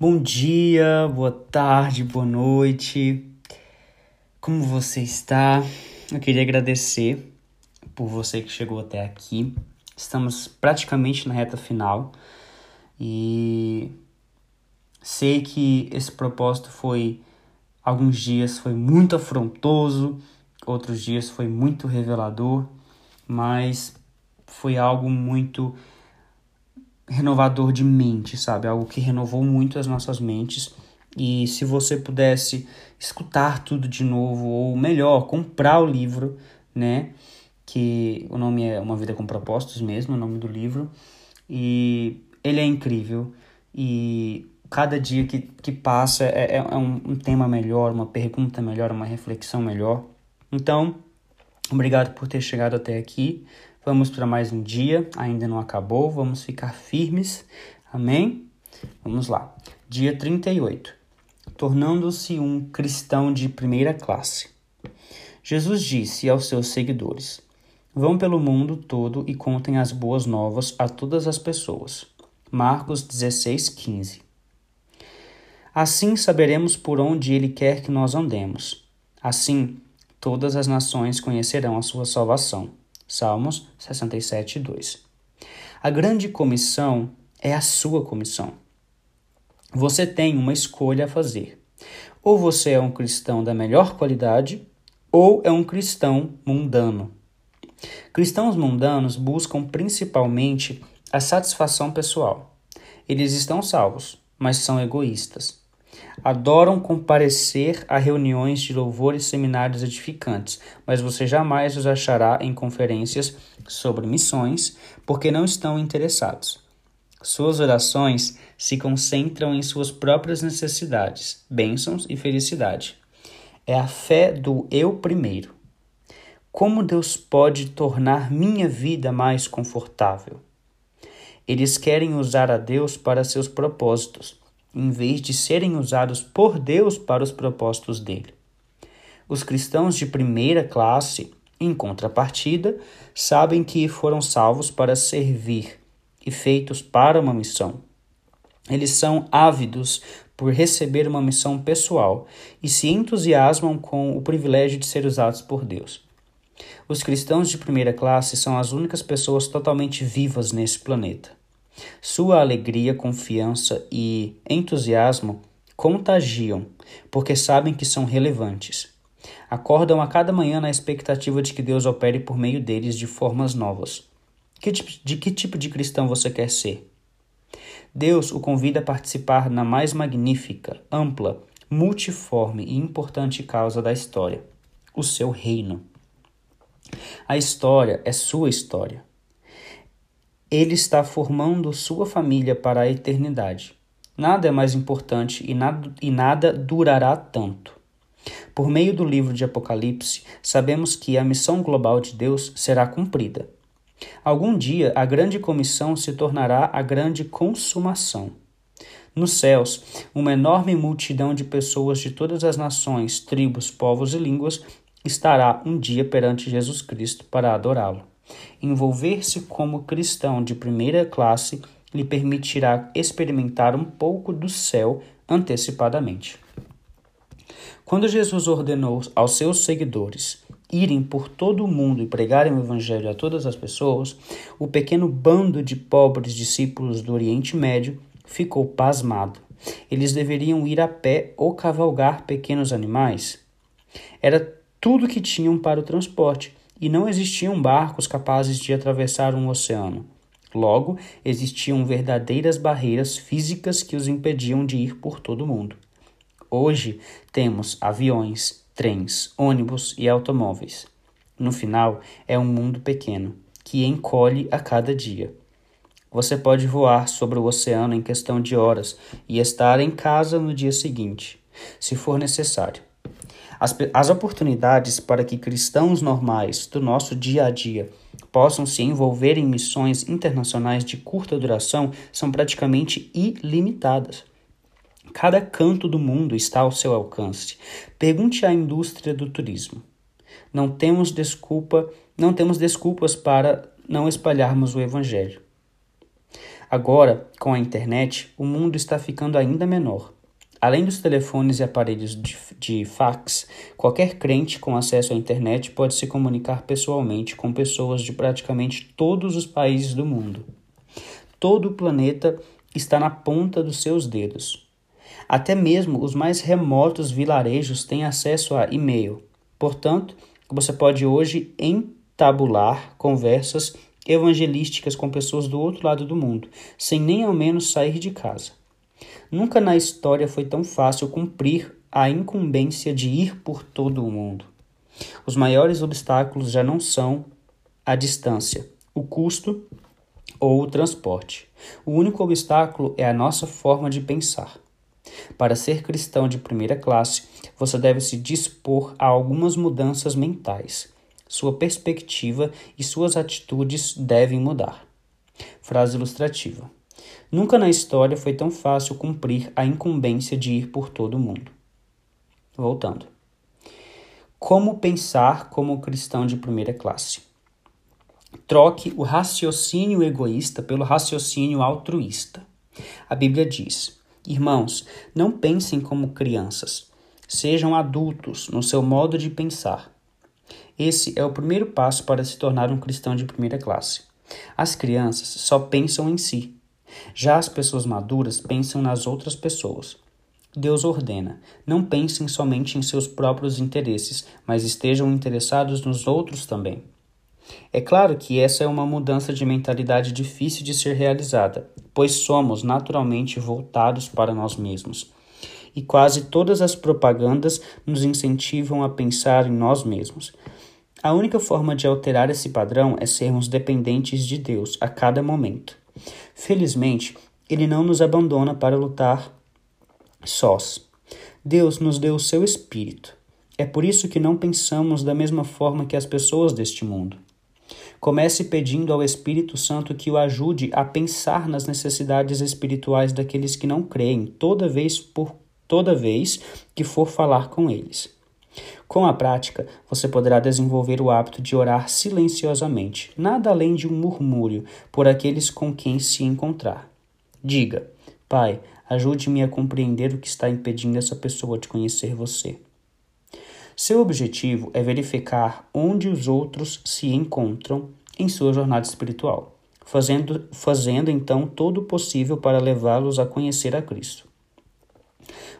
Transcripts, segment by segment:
Bom dia, boa tarde, boa noite. Como você está? Eu queria agradecer por você que chegou até aqui. Estamos praticamente na reta final e sei que esse propósito foi alguns dias foi muito afrontoso, outros dias foi muito revelador, mas foi algo muito renovador de mente, sabe? Algo que renovou muito as nossas mentes. E se você pudesse escutar tudo de novo, ou melhor, comprar o livro, né? Que o nome é Uma Vida com Propósitos mesmo, o nome do livro. E ele é incrível. E cada dia que, que passa é, é, é um, um tema melhor, uma pergunta melhor, uma reflexão melhor. Então, obrigado por ter chegado até aqui. Vamos para mais um dia, ainda não acabou, vamos ficar firmes. Amém? Vamos lá. Dia 38. Tornando-se um cristão de primeira classe. Jesus disse aos seus seguidores: Vão pelo mundo todo e contem as boas novas a todas as pessoas. Marcos 16, 15. Assim saberemos por onde ele quer que nós andemos. Assim, todas as nações conhecerão a sua salvação. Salmos 67, 2. A grande comissão é a sua comissão. Você tem uma escolha a fazer. Ou você é um cristão da melhor qualidade, ou é um cristão mundano. Cristãos mundanos buscam principalmente a satisfação pessoal. Eles estão salvos, mas são egoístas. Adoram comparecer a reuniões de louvor e seminários edificantes, mas você jamais os achará em conferências sobre missões, porque não estão interessados. Suas orações se concentram em suas próprias necessidades, bênçãos e felicidade. É a fé do eu primeiro. Como Deus pode tornar minha vida mais confortável? Eles querem usar a Deus para seus propósitos, em vez de serem usados por Deus para os propósitos dele. Os cristãos de primeira classe, em contrapartida, sabem que foram salvos para servir e feitos para uma missão. Eles são ávidos por receber uma missão pessoal e se entusiasmam com o privilégio de ser usados por Deus. Os cristãos de primeira classe são as únicas pessoas totalmente vivas nesse planeta. Sua alegria, confiança e entusiasmo contagiam, porque sabem que são relevantes. Acordam a cada manhã na expectativa de que Deus opere por meio deles de formas novas. de que tipo de cristão você quer ser? Deus o convida a participar na mais magnífica, ampla, multiforme e importante causa da história: o seu reino. A história é sua história. Ele está formando sua família para a eternidade. Nada é mais importante e nada, e nada durará tanto. Por meio do livro de Apocalipse, sabemos que a missão global de Deus será cumprida. Algum dia a grande comissão se tornará a grande consumação. Nos céus, uma enorme multidão de pessoas de todas as nações, tribos, povos e línguas estará um dia perante Jesus Cristo para adorá-lo. Envolver-se como cristão de primeira classe lhe permitirá experimentar um pouco do céu antecipadamente. Quando Jesus ordenou aos seus seguidores irem por todo o mundo e pregarem o evangelho a todas as pessoas, o pequeno bando de pobres discípulos do Oriente Médio ficou pasmado. Eles deveriam ir a pé ou cavalgar pequenos animais. Era tudo que tinham para o transporte, e não existiam barcos capazes de atravessar um oceano. Logo, existiam verdadeiras barreiras físicas que os impediam de ir por todo o mundo. Hoje temos aviões, trens, ônibus e automóveis. No final, é um mundo pequeno, que encolhe a cada dia. Você pode voar sobre o oceano em questão de horas e estar em casa no dia seguinte, se for necessário. As, as oportunidades para que cristãos normais do nosso dia a dia possam se envolver em missões internacionais de curta duração são praticamente ilimitadas. Cada canto do mundo está ao seu alcance. Pergunte à indústria do turismo. Não temos desculpa, não temos desculpas para não espalharmos o evangelho. Agora, com a internet, o mundo está ficando ainda menor. Além dos telefones e aparelhos de, de, fax, qualquer crente com acesso à internet pode se comunicar pessoalmente com pessoas de praticamente todos os países do mundo. Todo o planeta está na ponta dos seus dedos. Até mesmo os mais remotos vilarejos têm acesso a e-mail. Portanto, você pode hoje entabular conversas evangelísticas com pessoas do outro lado do mundo, sem nem ao menos sair de casa. Nunca na história foi tão fácil cumprir a incumbência de ir por todo o mundo. Os maiores obstáculos já não são a distância, o custo ou o transporte. O único obstáculo é a nossa forma de pensar. Para ser cristão de primeira classe, você deve se dispor a algumas mudanças mentais. Sua perspectiva e suas atitudes devem mudar. Frase ilustrativa. Nunca na história foi tão fácil cumprir a incumbência de ir por todo o mundo. Voltando. Como pensar como cristão de primeira classe? Troque o raciocínio egoísta pelo raciocínio altruísta. A Bíblia diz: Irmãos, não pensem como crianças, sejam adultos no seu modo de pensar. Esse é o primeiro passo para se tornar um cristão de primeira classe. As crianças só pensam em si. Já as pessoas maduras pensam nas outras pessoas. Deus ordena: não pensem somente em seus próprios interesses, mas estejam interessados nos outros também. É claro que essa é uma mudança de mentalidade difícil de ser realizada, pois somos naturalmente voltados para nós mesmos. E quase todas as propagandas nos incentivam a pensar em nós mesmos. A única forma de alterar esse padrão é sermos dependentes de Deus a cada momento. Felizmente, Ele não nos abandona para lutar sós. Deus nos deu o seu Espírito. É por isso que não pensamos da mesma forma que as pessoas deste mundo. Comece pedindo ao Espírito Santo que o ajude a pensar nas necessidades espirituais daqueles que não creem, toda vez por toda vez que for falar com eles. Com a prática, você poderá desenvolver o hábito de orar silenciosamente, nada além de um murmúrio, por aqueles com quem se encontrar. Diga: Pai, ajude-me a compreender o que está impedindo essa pessoa de conhecer você. Seu objetivo é verificar onde os outros se encontram em sua jornada espiritual, fazendo, fazendo então todo o possível para levá-los a conhecer a Cristo.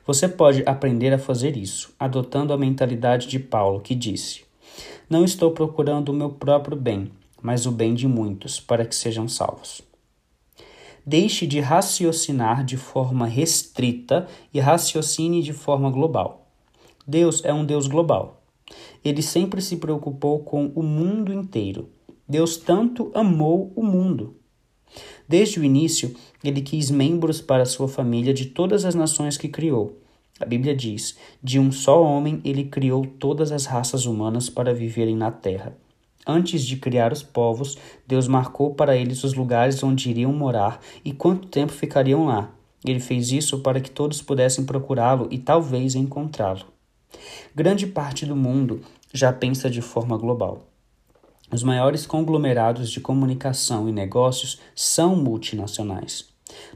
Você pode aprender a fazer isso, adotando a mentalidade de Paulo, que disse: Não estou procurando o meu próprio bem, mas o bem de muitos, para que sejam salvos. Deixe de raciocinar de forma restrita e raciocine de forma global. Deus é um Deus global. Ele sempre se preocupou com o mundo inteiro. Deus tanto amou o mundo. Desde o início, ele quis membros para sua família de todas as nações que criou. A Bíblia diz: De um só homem ele criou todas as raças humanas para viverem na terra. Antes de criar os povos, Deus marcou para eles os lugares onde iriam morar e quanto tempo ficariam lá. Ele fez isso para que todos pudessem procurá-lo e talvez encontrá-lo. Grande parte do mundo já pensa de forma global. Os maiores conglomerados de comunicação e negócios são multinacionais.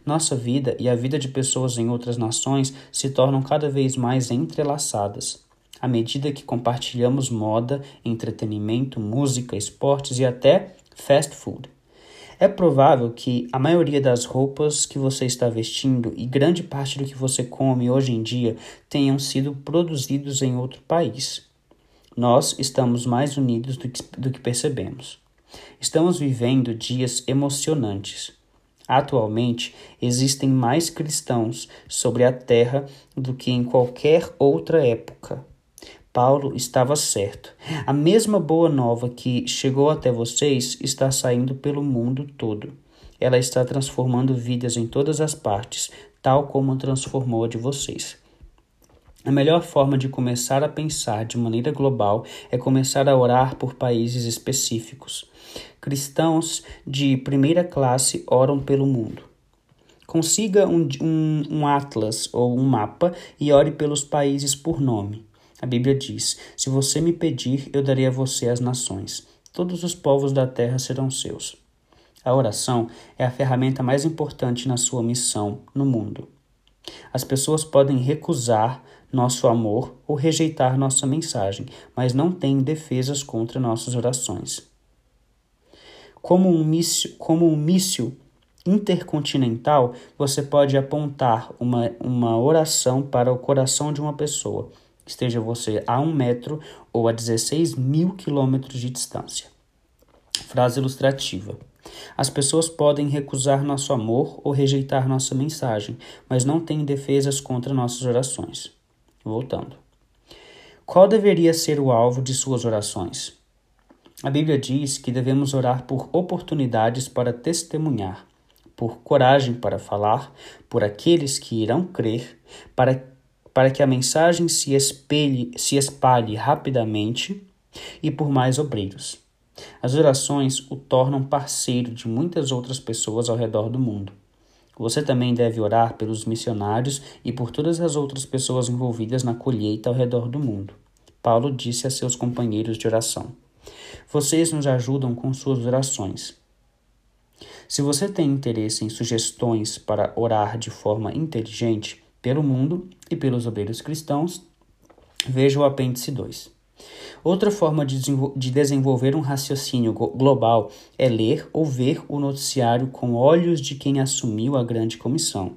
Nossa vida e a vida de pessoas em outras nações se tornam cada vez mais entrelaçadas. À medida que compartilhamos moda, entretenimento, música, esportes e até fast food. É provável que a maioria das roupas que você está vestindo e grande parte do que você come hoje em dia tenham sido produzidos em outro país. Nós estamos mais unidos do que, do que percebemos. Estamos vivendo dias emocionantes. Atualmente, existem mais cristãos sobre a terra do que em qualquer outra época. Paulo estava certo. A mesma boa nova que chegou até vocês está saindo pelo mundo todo. Ela está transformando vidas em todas as partes, tal como transformou a de vocês. A melhor forma de começar a pensar de maneira global é começar a orar por países específicos. Cristãos de primeira classe oram pelo mundo. Consiga um, um, um atlas ou um mapa e ore pelos países por nome. A Bíblia diz: Se você me pedir, eu darei a você as nações. Todos os povos da terra serão seus. A oração é a ferramenta mais importante na sua missão no mundo. As pessoas podem recusar nosso amor ou rejeitar nossa mensagem, mas não têm defesas contra nossas orações. Como um míssil, como um míssil intercontinental, você pode apontar uma, uma oração para o coração de uma pessoa, esteja você a um metro ou a 16 mil quilômetros de distância. Frase ilustrativa. As pessoas podem recusar nosso amor ou rejeitar nossa mensagem, mas não têm defesas contra nossas orações. Voltando. Qual deveria ser o alvo de suas orações? A Bíblia diz que devemos orar por oportunidades para testemunhar, por coragem para falar, por aqueles que irão crer, para, para que a mensagem se espelhe, se espalhe rapidamente e por mais obreiros. As orações o tornam parceiro de muitas outras pessoas ao redor do mundo. Você também deve orar pelos missionários e por todas as outras pessoas envolvidas na colheita ao redor do mundo. Paulo disse a seus companheiros de oração: Vocês nos ajudam com suas orações. Se você tem interesse em sugestões para orar de forma inteligente pelo mundo e pelos obreiros cristãos, veja o apêndice 2. Outra forma de, de desenvolver um raciocínio global é ler ou ver o noticiário com olhos de quem assumiu a grande comissão.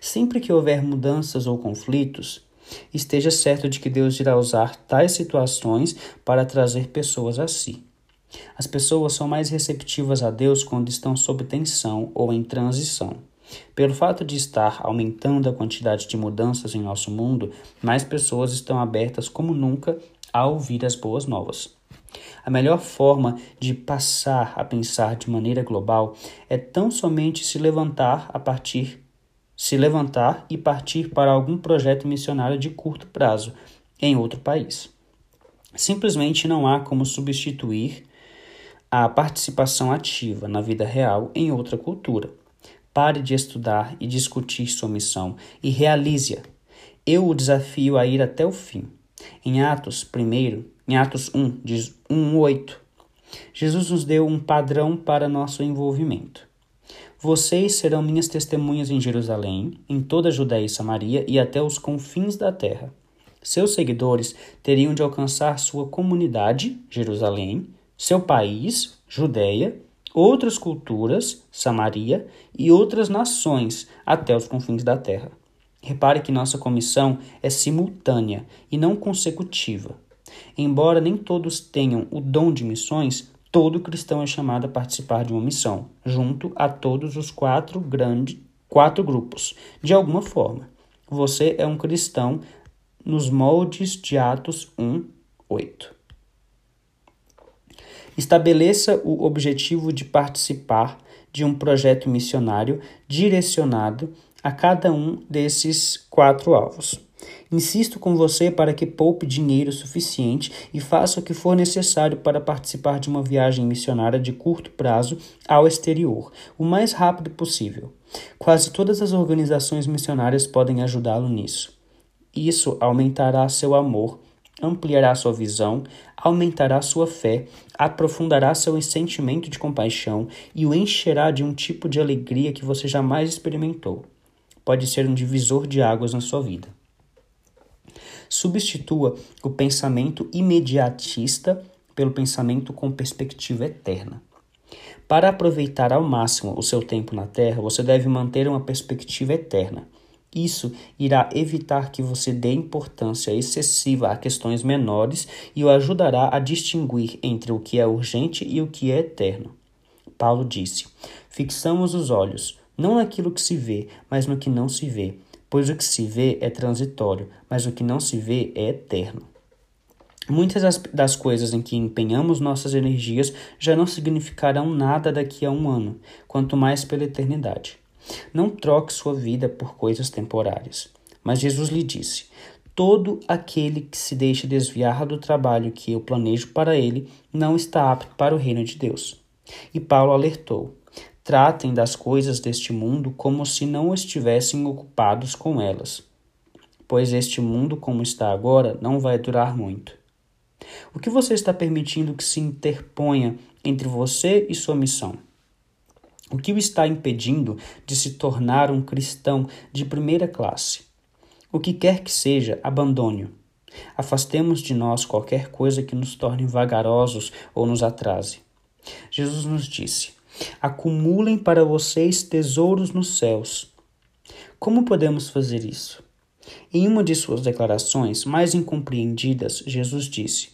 Sempre que houver mudanças ou conflitos, esteja certo de que Deus irá usar tais situações para trazer pessoas a si. As pessoas são mais receptivas a Deus quando estão sob tensão ou em transição. Pelo fato de estar aumentando a quantidade de mudanças em nosso mundo, mais pessoas estão abertas como nunca a ouvir as boas novas. A melhor forma de passar a pensar de maneira global é tão somente se levantar a partir se levantar e partir para algum projeto missionário de curto prazo em outro país. Simplesmente não há como substituir a participação ativa na vida real em outra cultura. Pare de estudar e discutir sua missão e realize-a. Eu o desafio a ir até o fim. Em Atos 1, em Atos 1, diz 1:8, Jesus nos deu um padrão para nosso envolvimento. Vocês serão minhas testemunhas em Jerusalém, em toda a Judéia e Samaria e até os confins da terra. Seus seguidores teriam de alcançar sua comunidade, Jerusalém, seu país, Judéia, outras culturas, Samaria, e outras nações, até os confins da terra. Repare que nossa comissão é simultânea e não consecutiva. Embora nem todos tenham o dom de missões, todo cristão é chamado a participar de uma missão, junto a todos os quatro grandes quatro grupos, de alguma forma. Você é um cristão nos moldes de Atos 1, 8. Estabeleça o objetivo de participar de um projeto missionário direcionado a cada um desses quatro alvos. Insisto com você para que poupe dinheiro suficiente e faça o que for necessário para participar de uma viagem missionária de curto prazo ao exterior, o mais rápido possível. Quase todas as organizações missionárias podem ajudá-lo nisso. Isso aumentará seu amor, ampliará sua visão, aumentará sua fé, aprofundará seu sentimento de compaixão e o encherá de um tipo de alegria que você jamais experimentou pode ser um divisor de águas na sua vida. Substitua o pensamento imediatista pelo pensamento com perspectiva eterna. Para aproveitar ao máximo o seu tempo na Terra, você deve manter uma perspectiva eterna. Isso irá evitar que você dê importância excessiva a questões menores e o ajudará a distinguir entre o que é urgente e o que é eterno. Paulo disse: Fixamos os olhos não naquilo que se vê, mas no que não se vê, pois o que se vê é transitório, mas o que não se vê é eterno. Muitas das, das coisas em que empenhamos nossas energias já não significarão nada daqui a um ano, quanto mais pela eternidade. Não troque sua vida por coisas temporárias. Mas Jesus lhe disse: Todo aquele que se deixa desviar do trabalho que eu planejo para ele não está apto para o reino de Deus. E Paulo alertou: tratem das coisas deste mundo como se não estivessem ocupados com elas, pois este mundo, como está agora, não vai durar muito. O que você está permitindo que se interponha entre você e sua missão? O que o está impedindo de se tornar um cristão de primeira classe? O que quer que seja, abandone-o. Afastemos de nós qualquer coisa que nos torne vagarosos ou nos atrase. Jesus nos disse: acumulem para vocês tesouros nos céus. Como podemos fazer isso? Em uma de suas declarações mais incompreendidas, Jesus disse: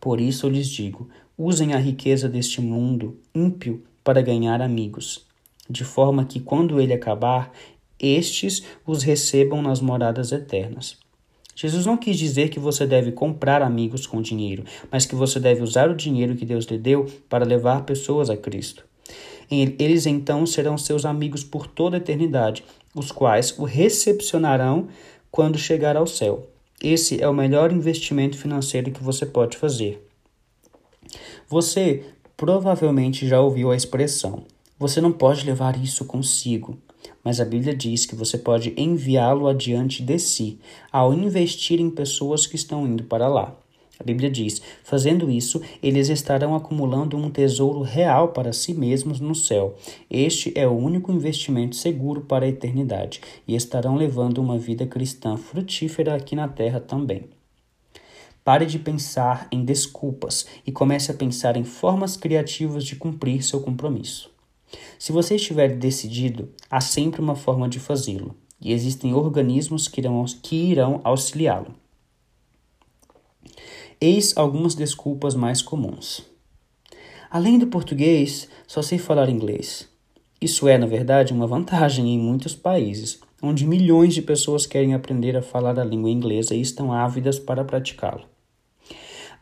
Por isso eu lhes digo: usem a riqueza deste mundo ímpio para ganhar amigos, de forma que, quando ele acabar, estes os recebam nas moradas eternas. Jesus não quis dizer que você deve comprar amigos com dinheiro, mas que você deve usar o dinheiro que Deus lhe deu para levar pessoas a Cristo. Eles então serão seus amigos por toda a eternidade, os quais o recepcionarão quando chegar ao céu. Esse é o melhor investimento financeiro que você pode fazer. Você provavelmente já ouviu a expressão: você não pode levar isso consigo mas a Bíblia diz que você pode enviá-lo adiante de si, ao investir em pessoas que estão indo para lá. A Bíblia diz: fazendo isso, eles estarão acumulando um tesouro real para si mesmos no céu. Este é o único investimento seguro para a eternidade e estarão levando uma vida cristã frutífera aqui na terra também. Pare de pensar em desculpas e comece a pensar em formas criativas de cumprir seu compromisso. Se você estiver decidido, há sempre uma forma de fazê-lo, e existem organismos que irão, que irão auxiliá-lo. Eis algumas desculpas mais comuns. Além do português, só sei falar inglês. Isso é, na verdade, uma vantagem em muitos países, onde milhões de pessoas querem aprender a falar a língua inglesa e estão ávidas para praticá-lo.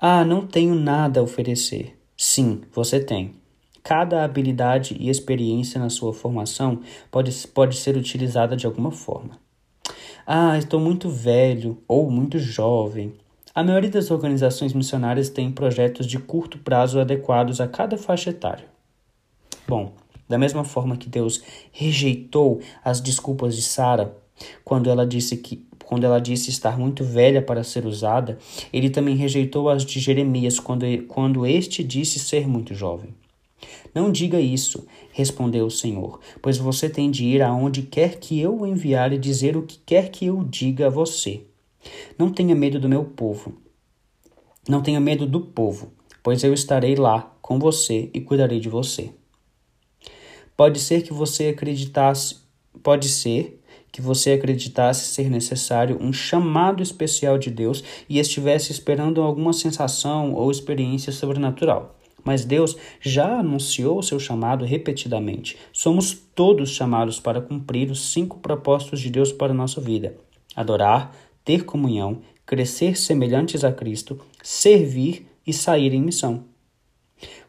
Ah, não tenho nada a oferecer. Sim, você tem. Cada habilidade e experiência na sua formação pode, pode ser utilizada de alguma forma. Ah, estou muito velho ou muito jovem. A maioria das organizações missionárias tem projetos de curto prazo adequados a cada faixa etária. Bom, da mesma forma que Deus rejeitou as desculpas de Sara quando ela disse que quando ela disse estar muito velha para ser usada, ele também rejeitou as de Jeremias quando, quando este disse ser muito jovem. Não diga isso, respondeu o Senhor, pois você tem de ir aonde quer que eu o enviar e dizer o que quer que eu diga a você. Não tenha medo do meu povo. Não tenha medo do povo, pois eu estarei lá com você e cuidarei de você. Pode ser que você acreditasse, pode ser que você acreditasse ser necessário um chamado especial de Deus e estivesse esperando alguma sensação ou experiência sobrenatural mas Deus já anunciou o seu chamado repetidamente. Somos todos chamados para cumprir os cinco propósitos de Deus para a nossa vida: adorar, ter comunhão, crescer semelhantes a Cristo, servir e sair em missão.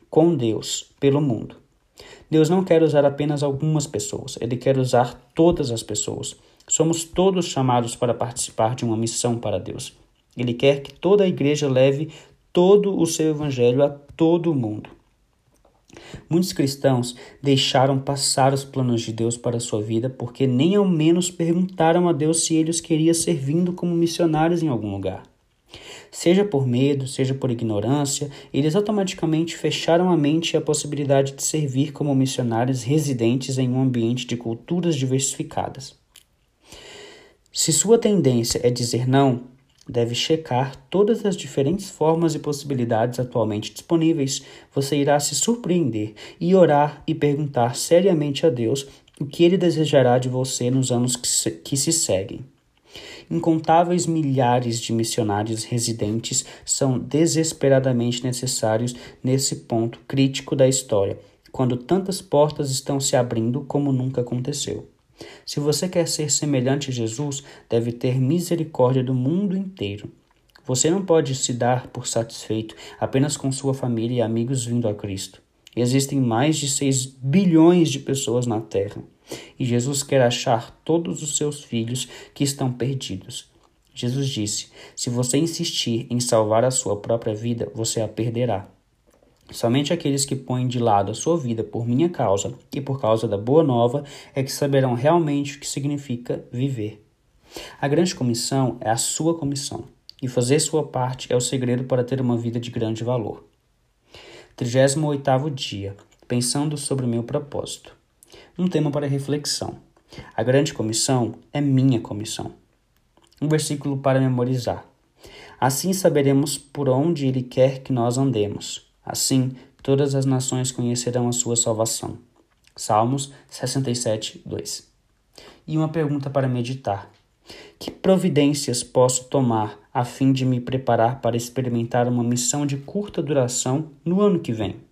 Com Deus, pelo mundo. Deus não quer usar apenas algumas pessoas, Ele quer usar todas as pessoas. Somos todos chamados para participar de uma missão para Deus. Ele quer que toda a igreja leve todo o seu evangelho a todo o mundo. Muitos cristãos deixaram passar os planos de Deus para a sua vida porque nem ao menos perguntaram a Deus se ele os queria servindo como missionários em algum lugar. Seja por medo, seja por ignorância, eles automaticamente fecharam a mente à possibilidade de servir como missionários residentes em um ambiente de culturas diversificadas. Se sua tendência é dizer não, deve checar todas as diferentes formas e possibilidades atualmente disponíveis. Você irá se surpreender e orar e perguntar seriamente a Deus o que ele desejará de você nos anos que se, que se seguem. Incontáveis milhares de missionários residentes são desesperadamente necessários nesse ponto crítico da história, quando tantas portas estão se abrindo como nunca aconteceu. Se você quer ser semelhante a Jesus, deve ter misericórdia do mundo inteiro. Você não pode se dar por satisfeito apenas com sua família e amigos vindo a Cristo. Existem mais de 6 bilhões de pessoas na Terra, e Jesus quer achar todos os seus filhos que estão perdidos. Jesus disse: Se você insistir em salvar a sua própria vida, você a perderá. Somente aqueles que põem de lado a sua vida por minha causa e por causa da boa nova é que saberão realmente o que significa viver. A grande comissão é a sua comissão, e fazer sua parte é o segredo para ter uma vida de grande valor. 38 dia, pensando sobre o meu propósito. um tema para reflexão. A grande comissão é minha comissão. Um versículo para memorizar. Assim saberemos por onde Ele quer que nós andemos. Assim, todas as nações conhecerão a sua salvação. Salmos 67, 2. E uma pergunta para meditar. Que providências posso tomar a fim de me preparar para experimentar uma missão de curta duração no ano que vem?